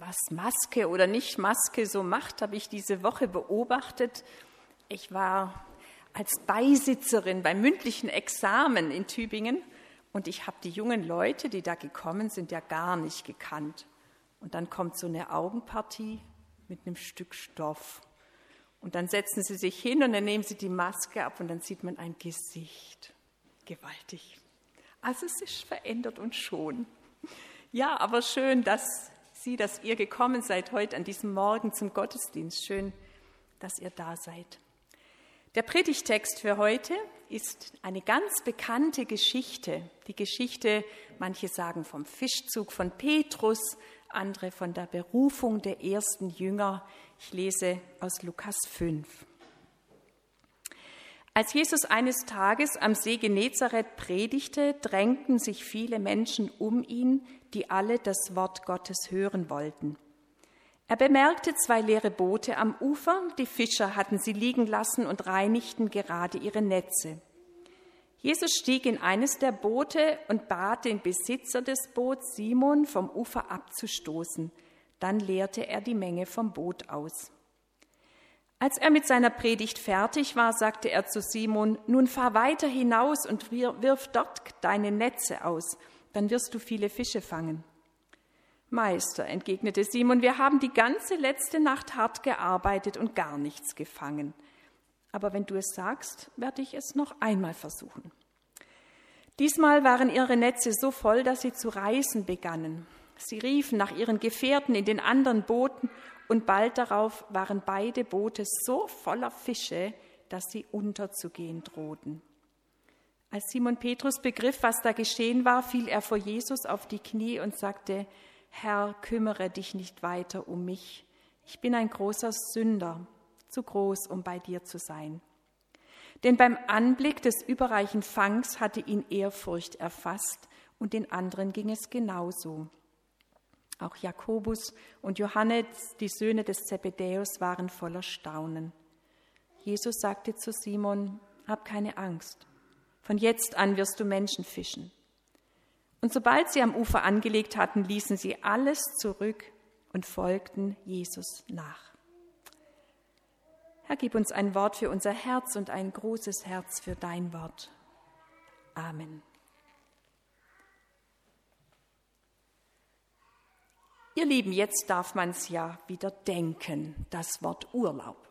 was Maske oder nicht Maske so macht, habe ich diese Woche beobachtet. Ich war als Beisitzerin beim mündlichen Examen in Tübingen und ich habe die jungen Leute, die da gekommen sind, ja gar nicht gekannt. Und dann kommt so eine Augenpartie mit einem Stück Stoff. Und dann setzen sie sich hin und dann nehmen sie die Maske ab und dann sieht man ein Gesicht. Gewaltig. Also es ist verändert und schon. Ja, aber schön, dass Sie, dass ihr gekommen seid heute an diesem Morgen zum Gottesdienst. Schön, dass ihr da seid. Der Predigtext für heute ist eine ganz bekannte Geschichte. Die Geschichte, manche sagen vom Fischzug von Petrus, andere von der Berufung der ersten Jünger. Ich lese aus Lukas 5. Als Jesus eines Tages am See Genezareth predigte, drängten sich viele Menschen um ihn, die alle das Wort Gottes hören wollten. Er bemerkte zwei leere Boote am Ufer, die Fischer hatten sie liegen lassen und reinigten gerade ihre Netze. Jesus stieg in eines der Boote und bat den Besitzer des Boots, Simon, vom Ufer abzustoßen. Dann leerte er die Menge vom Boot aus. Als er mit seiner Predigt fertig war, sagte er zu Simon, nun fahr weiter hinaus und wirf dort deine Netze aus, dann wirst du viele Fische fangen. Meister, entgegnete Simon, wir haben die ganze letzte Nacht hart gearbeitet und gar nichts gefangen. Aber wenn du es sagst, werde ich es noch einmal versuchen. Diesmal waren ihre Netze so voll, dass sie zu reißen begannen. Sie riefen nach ihren Gefährten in den anderen Booten und bald darauf waren beide Boote so voller Fische, dass sie unterzugehen drohten. Als Simon Petrus begriff, was da geschehen war, fiel er vor Jesus auf die Knie und sagte, Herr, kümmere dich nicht weiter um mich. Ich bin ein großer Sünder, zu groß, um bei dir zu sein. Denn beim Anblick des überreichen Fangs hatte ihn Ehrfurcht erfasst und den anderen ging es genauso. Auch Jakobus und Johannes, die Söhne des Zebedäus, waren voller Staunen. Jesus sagte zu Simon, hab keine Angst. Von jetzt an wirst du Menschen fischen. Und sobald sie am Ufer angelegt hatten, ließen sie alles zurück und folgten Jesus nach. Herr, gib uns ein Wort für unser Herz und ein großes Herz für dein Wort. Amen. Ihr Lieben, jetzt darf man es ja wieder denken, das Wort Urlaub.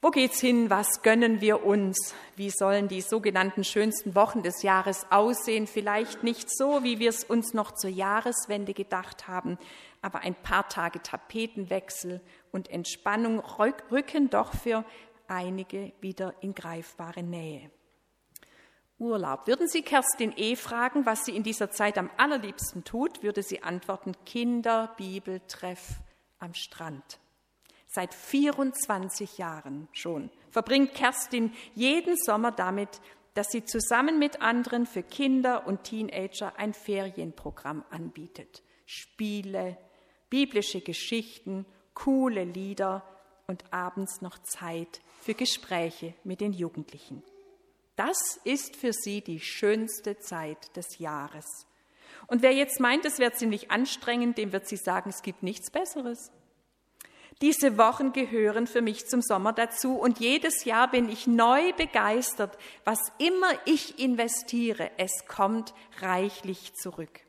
Wo geht's hin? Was gönnen wir uns? Wie sollen die sogenannten schönsten Wochen des Jahres aussehen? Vielleicht nicht so, wie wir es uns noch zur Jahreswende gedacht haben, aber ein paar Tage Tapetenwechsel und Entspannung rücken doch für einige wieder in greifbare Nähe. Urlaub. Würden Sie Kerstin E. fragen, was sie in dieser Zeit am allerliebsten tut, würde sie antworten, Kinder, Bibel, Treff am Strand. Seit 24 Jahren schon verbringt Kerstin jeden Sommer damit, dass sie zusammen mit anderen für Kinder und Teenager ein Ferienprogramm anbietet. Spiele, biblische Geschichten, coole Lieder und abends noch Zeit für Gespräche mit den Jugendlichen. Das ist für sie die schönste Zeit des Jahres. Und wer jetzt meint, es wäre ziemlich anstrengend, dem wird sie sagen, es gibt nichts Besseres. Diese Wochen gehören für mich zum Sommer dazu und jedes Jahr bin ich neu begeistert. Was immer ich investiere, es kommt reichlich zurück.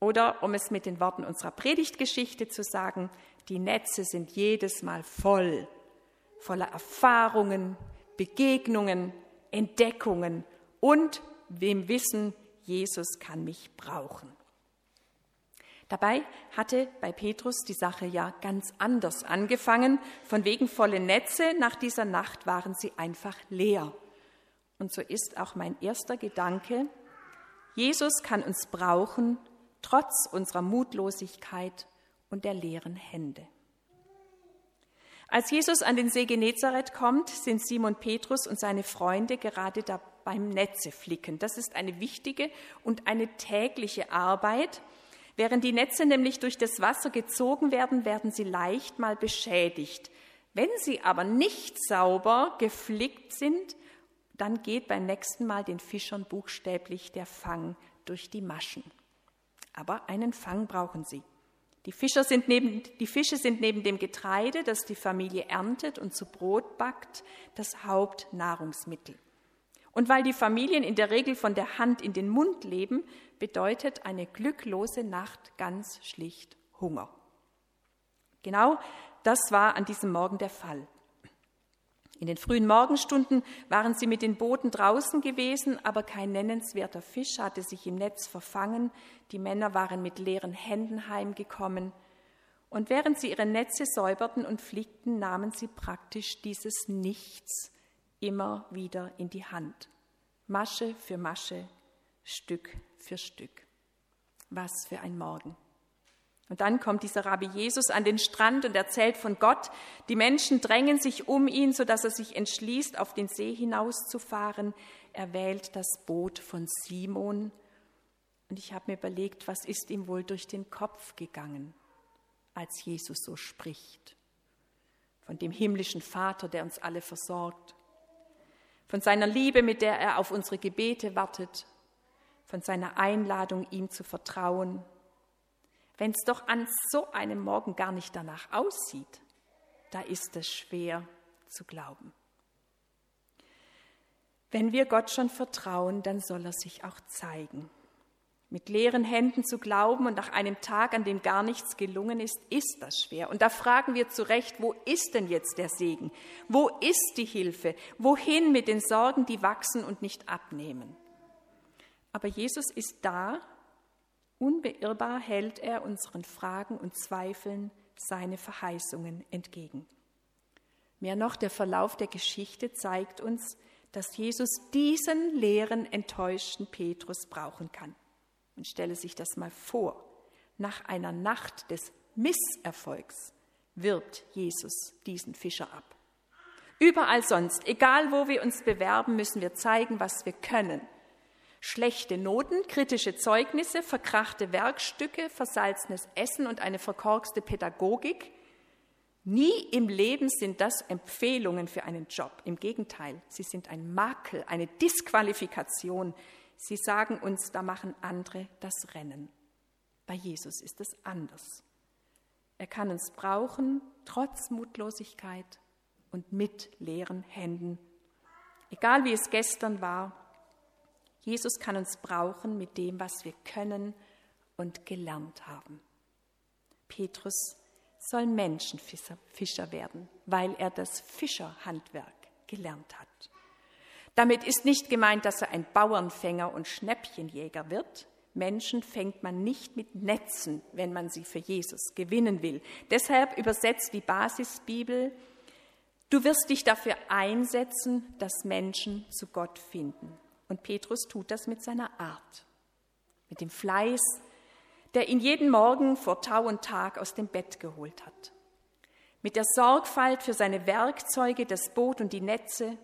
Oder um es mit den Worten unserer Predigtgeschichte zu sagen, die Netze sind jedes Mal voll, voller Erfahrungen, Begegnungen, Entdeckungen und dem Wissen, Jesus kann mich brauchen. Dabei hatte bei Petrus die Sache ja ganz anders angefangen. Von wegen volle Netze, nach dieser Nacht waren sie einfach leer. Und so ist auch mein erster Gedanke, Jesus kann uns brauchen, trotz unserer Mutlosigkeit und der leeren Hände. Als Jesus an den See Genezareth kommt, sind Simon Petrus und seine Freunde gerade da beim Netze flicken. Das ist eine wichtige und eine tägliche Arbeit. Während die Netze nämlich durch das Wasser gezogen werden, werden sie leicht mal beschädigt. Wenn sie aber nicht sauber geflickt sind, dann geht beim nächsten Mal den Fischern buchstäblich der Fang durch die Maschen. Aber einen Fang brauchen sie. Die, Fischer sind neben, die Fische sind neben dem Getreide, das die Familie erntet und zu Brot backt, das Hauptnahrungsmittel. Und weil die Familien in der Regel von der Hand in den Mund leben, bedeutet eine glücklose Nacht ganz schlicht Hunger. Genau das war an diesem Morgen der Fall. In den frühen Morgenstunden waren sie mit den Booten draußen gewesen, aber kein nennenswerter Fisch hatte sich im Netz verfangen. Die Männer waren mit leeren Händen heimgekommen. Und während sie ihre Netze säuberten und flickten, nahmen sie praktisch dieses Nichts immer wieder in die Hand. Masche für Masche, Stück für Stück. Was für ein Morgen. Und dann kommt dieser Rabbi Jesus an den Strand und erzählt von Gott. Die Menschen drängen sich um ihn, sodass er sich entschließt, auf den See hinauszufahren. Er wählt das Boot von Simon. Und ich habe mir überlegt, was ist ihm wohl durch den Kopf gegangen, als Jesus so spricht. Von dem himmlischen Vater, der uns alle versorgt. Von seiner Liebe, mit der er auf unsere Gebete wartet. Von seiner Einladung, ihm zu vertrauen wenn es doch an so einem Morgen gar nicht danach aussieht, da ist es schwer zu glauben. Wenn wir Gott schon vertrauen, dann soll er sich auch zeigen. Mit leeren Händen zu glauben und nach einem Tag, an dem gar nichts gelungen ist, ist das schwer. Und da fragen wir zu Recht, wo ist denn jetzt der Segen? Wo ist die Hilfe? Wohin mit den Sorgen, die wachsen und nicht abnehmen? Aber Jesus ist da Unbeirrbar hält er unseren Fragen und Zweifeln seine Verheißungen entgegen. Mehr noch, der Verlauf der Geschichte zeigt uns, dass Jesus diesen leeren, enttäuschten Petrus brauchen kann. Und stelle sich das mal vor. Nach einer Nacht des Misserfolgs wirbt Jesus diesen Fischer ab. Überall sonst, egal wo wir uns bewerben, müssen wir zeigen, was wir können Schlechte Noten, kritische Zeugnisse, verkrachte Werkstücke, versalzenes Essen und eine verkorkste Pädagogik. Nie im Leben sind das Empfehlungen für einen Job. Im Gegenteil, sie sind ein Makel, eine Disqualifikation. Sie sagen uns, da machen andere das Rennen. Bei Jesus ist es anders. Er kann uns brauchen, trotz Mutlosigkeit und mit leeren Händen. Egal wie es gestern war, Jesus kann uns brauchen mit dem, was wir können und gelernt haben. Petrus soll Menschenfischer werden, weil er das Fischerhandwerk gelernt hat. Damit ist nicht gemeint, dass er ein Bauernfänger und Schnäppchenjäger wird. Menschen fängt man nicht mit Netzen, wenn man sie für Jesus gewinnen will. Deshalb übersetzt die Basisbibel, du wirst dich dafür einsetzen, dass Menschen zu Gott finden. Und Petrus tut das mit seiner Art, mit dem Fleiß, der ihn jeden Morgen vor Tau und Tag aus dem Bett geholt hat. Mit der Sorgfalt für seine Werkzeuge, das Boot und die Netze,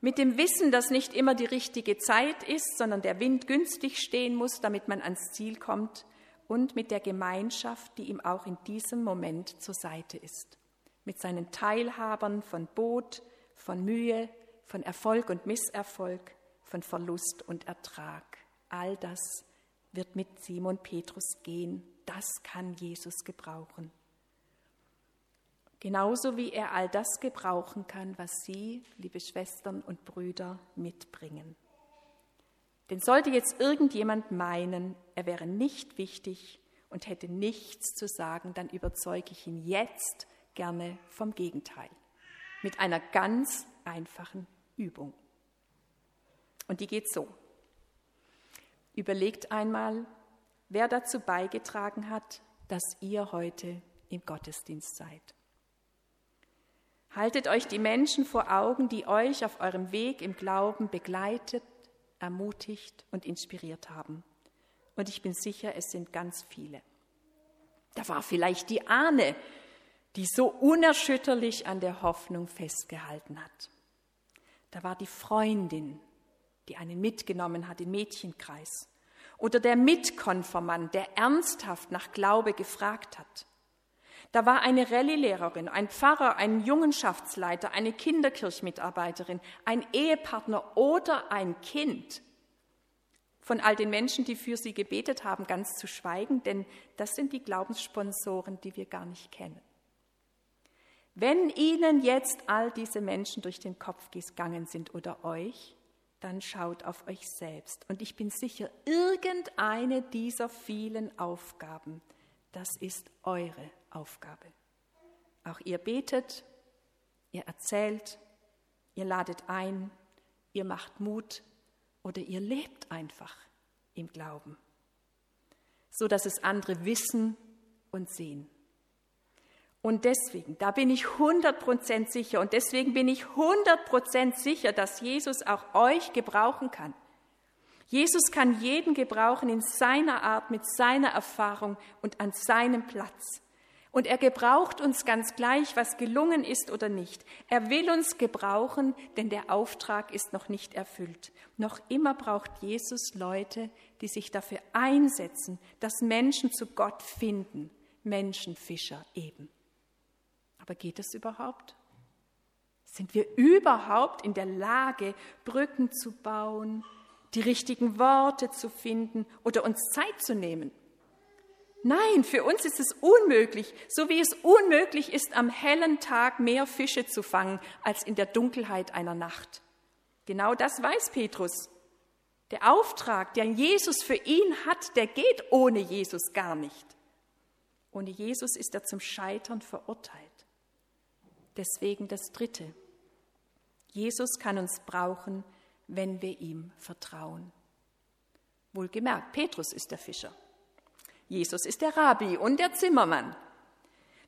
mit dem Wissen, dass nicht immer die richtige Zeit ist, sondern der Wind günstig stehen muss, damit man ans Ziel kommt, und mit der Gemeinschaft, die ihm auch in diesem Moment zur Seite ist, mit seinen Teilhabern von Boot, von Mühe, von Erfolg und Misserfolg, von Verlust und Ertrag. All das wird mit Simon Petrus gehen. Das kann Jesus gebrauchen. Genauso wie er all das gebrauchen kann, was Sie, liebe Schwestern und Brüder, mitbringen. Denn sollte jetzt irgendjemand meinen, er wäre nicht wichtig und hätte nichts zu sagen, dann überzeuge ich ihn jetzt gerne vom Gegenteil. Mit einer ganz einfachen Übung. Und die geht so. Überlegt einmal, wer dazu beigetragen hat, dass ihr heute im Gottesdienst seid. Haltet euch die Menschen vor Augen, die euch auf eurem Weg im Glauben begleitet, ermutigt und inspiriert haben. Und ich bin sicher, es sind ganz viele. Da war vielleicht die Ahne, die so unerschütterlich an der Hoffnung festgehalten hat. Da war die Freundin, die einen mitgenommen hat im Mädchenkreis. Oder der Mitkonformant, der ernsthaft nach Glaube gefragt hat. Da war eine Rallye-Lehrerin, ein Pfarrer, ein Jungenschaftsleiter, eine Kinderkirchmitarbeiterin, ein Ehepartner oder ein Kind. von all den Menschen, die für sie gebetet haben, ganz zu schweigen, denn das sind die Glaubenssponsoren, die wir gar nicht kennen. Wenn Ihnen jetzt all diese Menschen durch den Kopf gegangen sind oder euch, dann schaut auf euch selbst. Und ich bin sicher, irgendeine dieser vielen Aufgaben, das ist eure Aufgabe. Auch ihr betet, ihr erzählt, ihr ladet ein, ihr macht Mut oder ihr lebt einfach im Glauben, so dass es andere wissen und sehen. Und deswegen, da bin ich 100% sicher und deswegen bin ich 100% sicher, dass Jesus auch euch gebrauchen kann. Jesus kann jeden gebrauchen in seiner Art, mit seiner Erfahrung und an seinem Platz. Und er gebraucht uns ganz gleich, was gelungen ist oder nicht. Er will uns gebrauchen, denn der Auftrag ist noch nicht erfüllt. Noch immer braucht Jesus Leute, die sich dafür einsetzen, dass Menschen zu Gott finden. Menschenfischer eben. Aber geht es überhaupt? Sind wir überhaupt in der Lage, Brücken zu bauen, die richtigen Worte zu finden oder uns Zeit zu nehmen? Nein, für uns ist es unmöglich, so wie es unmöglich ist, am hellen Tag mehr Fische zu fangen als in der Dunkelheit einer Nacht. Genau das weiß Petrus. Der Auftrag, den Jesus für ihn hat, der geht ohne Jesus gar nicht. Ohne Jesus ist er zum Scheitern verurteilt. Deswegen das Dritte. Jesus kann uns brauchen, wenn wir ihm vertrauen. Wohlgemerkt, Petrus ist der Fischer. Jesus ist der Rabbi und der Zimmermann.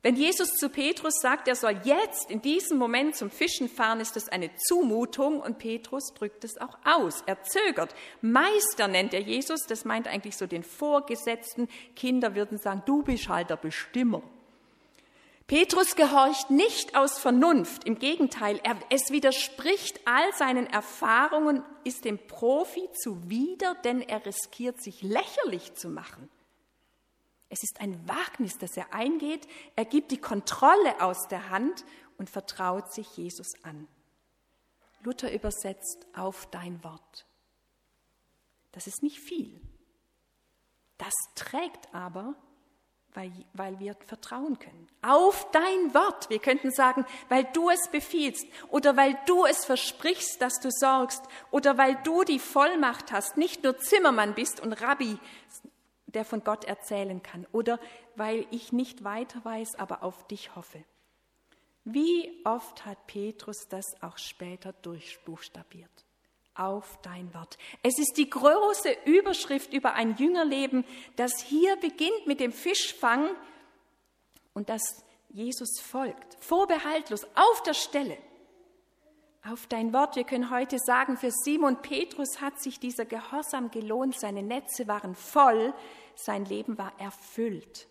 Wenn Jesus zu Petrus sagt, er soll jetzt in diesem Moment zum Fischen fahren, ist das eine Zumutung und Petrus drückt es auch aus. Er zögert. Meister nennt er Jesus, das meint eigentlich so den Vorgesetzten. Kinder würden sagen, du bist halt der Bestimmer. Petrus gehorcht nicht aus Vernunft, im Gegenteil, er, es widerspricht all seinen Erfahrungen, ist dem Profi zuwider, denn er riskiert sich lächerlich zu machen. Es ist ein Wagnis, das er eingeht, er gibt die Kontrolle aus der Hand und vertraut sich Jesus an. Luther übersetzt auf dein Wort. Das ist nicht viel. Das trägt aber weil, weil wir vertrauen können. Auf dein Wort. Wir könnten sagen, weil du es befiehlst oder weil du es versprichst, dass du sorgst oder weil du die Vollmacht hast, nicht nur Zimmermann bist und Rabbi, der von Gott erzählen kann oder weil ich nicht weiter weiß, aber auf dich hoffe. Wie oft hat Petrus das auch später durchbuchstabiert? auf dein Wort. Es ist die große Überschrift über ein Jüngerleben, das hier beginnt mit dem Fischfang und das Jesus folgt, vorbehaltlos, auf der Stelle. Auf dein Wort, wir können heute sagen, für Simon Petrus hat sich dieser Gehorsam gelohnt, seine Netze waren voll, sein Leben war erfüllt.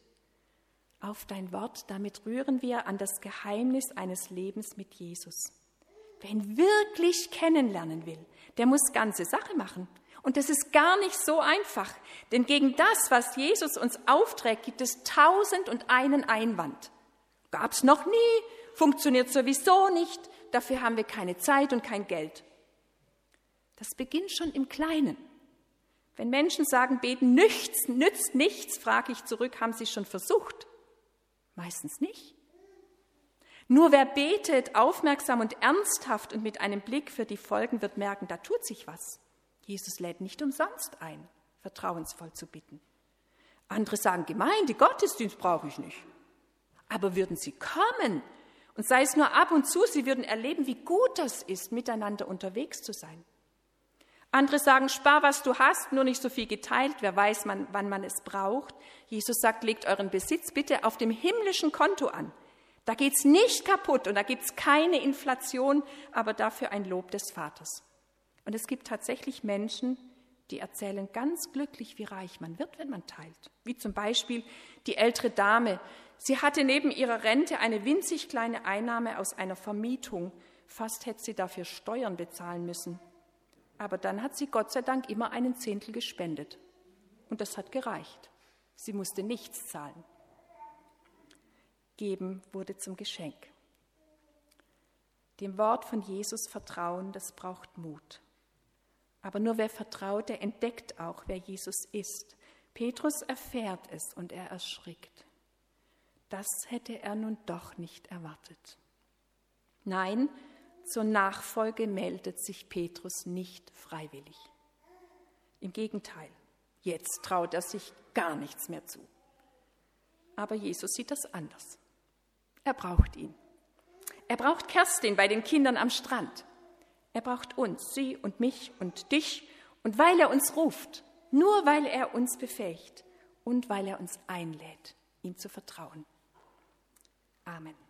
Auf dein Wort, damit rühren wir an das Geheimnis eines Lebens mit Jesus. Wer ihn wirklich kennenlernen will, der muss ganze Sache machen. Und das ist gar nicht so einfach, denn gegen das, was Jesus uns aufträgt, gibt es tausend und einen Einwand. Gab's noch nie, funktioniert sowieso nicht, dafür haben wir keine Zeit und kein Geld. Das beginnt schon im Kleinen. Wenn Menschen sagen, beten nichts, nützt nichts, frage ich zurück, haben sie schon versucht? Meistens nicht. Nur wer betet, aufmerksam und ernsthaft und mit einem Blick für die Folgen, wird merken, da tut sich was. Jesus lädt nicht umsonst ein, vertrauensvoll zu bitten. Andere sagen, Gemeinde, Gottesdienst brauche ich nicht. Aber würden sie kommen und sei es nur ab und zu, sie würden erleben, wie gut das ist, miteinander unterwegs zu sein. Andere sagen, spar, was du hast, nur nicht so viel geteilt, wer weiß, man, wann man es braucht. Jesus sagt, legt euren Besitz bitte auf dem himmlischen Konto an. Da geht es nicht kaputt und da gibt es keine Inflation, aber dafür ein Lob des Vaters. Und es gibt tatsächlich Menschen, die erzählen ganz glücklich, wie reich man wird, wenn man teilt. Wie zum Beispiel die ältere Dame. Sie hatte neben ihrer Rente eine winzig kleine Einnahme aus einer Vermietung. Fast hätte sie dafür Steuern bezahlen müssen. Aber dann hat sie Gott sei Dank immer einen Zehntel gespendet. Und das hat gereicht. Sie musste nichts zahlen. Geben wurde zum Geschenk. Dem Wort von Jesus vertrauen, das braucht Mut. Aber nur wer vertraut, der entdeckt auch, wer Jesus ist. Petrus erfährt es und er erschrickt. Das hätte er nun doch nicht erwartet. Nein, zur Nachfolge meldet sich Petrus nicht freiwillig. Im Gegenteil, jetzt traut er sich gar nichts mehr zu. Aber Jesus sieht das anders. Er braucht ihn. Er braucht Kerstin bei den Kindern am Strand. Er braucht uns, sie und mich und dich. Und weil er uns ruft, nur weil er uns befähigt und weil er uns einlädt, ihm zu vertrauen. Amen.